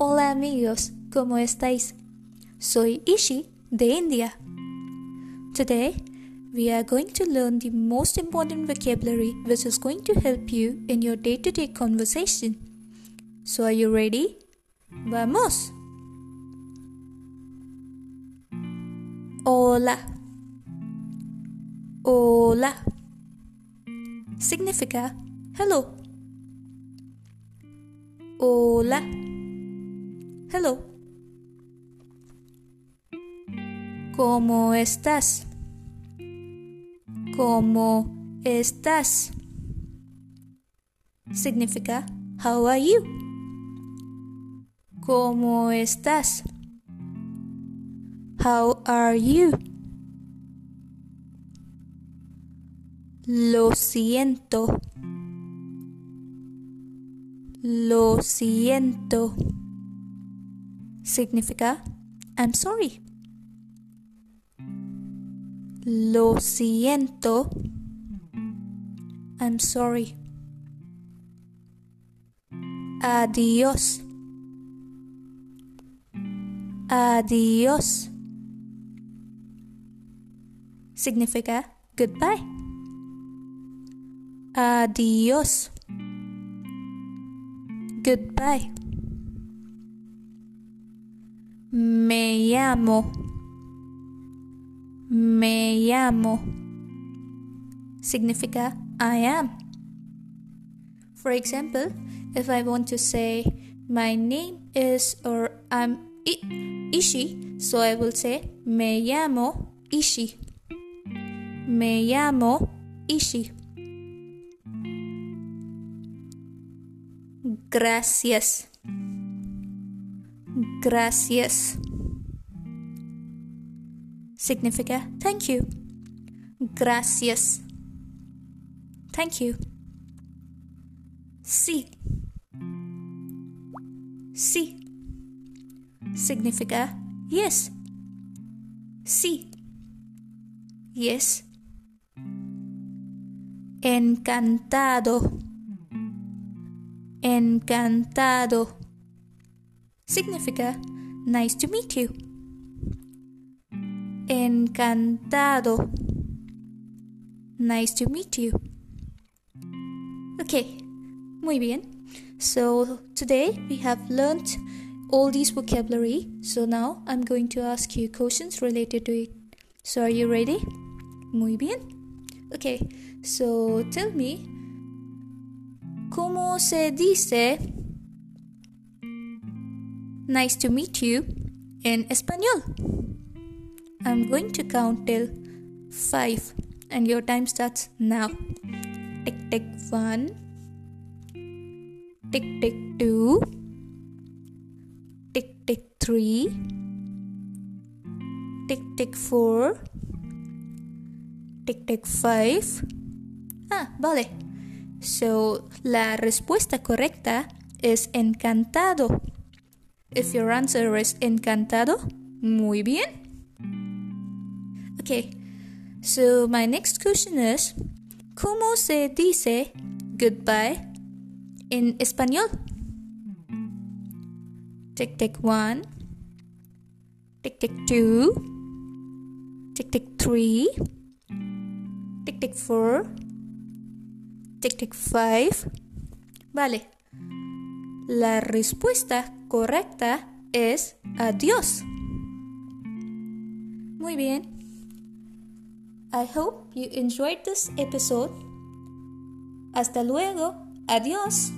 Hola amigos, ¿cómo estáis? Soy Ishi de India. Today, we are going to learn the most important vocabulary which is going to help you in your day to day conversation. So, are you ready? Vamos! Hola. Hola. Significa hello. Hola. Hello. ¿Cómo estás? ¿Cómo estás? Significa How are you? ¿Cómo estás? How are you? Lo siento. Lo siento. Significa I'm sorry. Lo siento. I'm sorry. Adiós. Adiós. Significa goodbye. Adiós. Goodbye. Me llamo. Me llamo. Significa I am. For example, if I want to say my name is or I'm Ishi, so I will say Me llamo Ishi. Me llamo Ishi. Gracias. Gracias. Significa thank you. Gracias. Thank you. Sí. Sí. Significa yes. Sí. Yes. Encantado. Encantado. Significa nice to meet you. Encantado. Nice to meet you. Okay, muy bien. So today we have learned all these vocabulary. So now I'm going to ask you questions related to it. So are you ready? Muy bien. Okay, so tell me, ¿cómo se dice nice to meet you in español? I'm going to count till five, and your time starts now. Tick tick one, tick tick two, tick tick three, tick tick four, tick tick five. Ah, vale. So, la respuesta correcta es encantado. If your answer is encantado, muy bien. Okay, so my next question is ¿Cómo se dice goodbye in español? Tick tick one, tick tick two, tick tick three, tick tick four, tick tick five. Vale. La respuesta correcta es adiós. Muy bien. I hope you enjoyed this episode. Hasta luego. Adiós.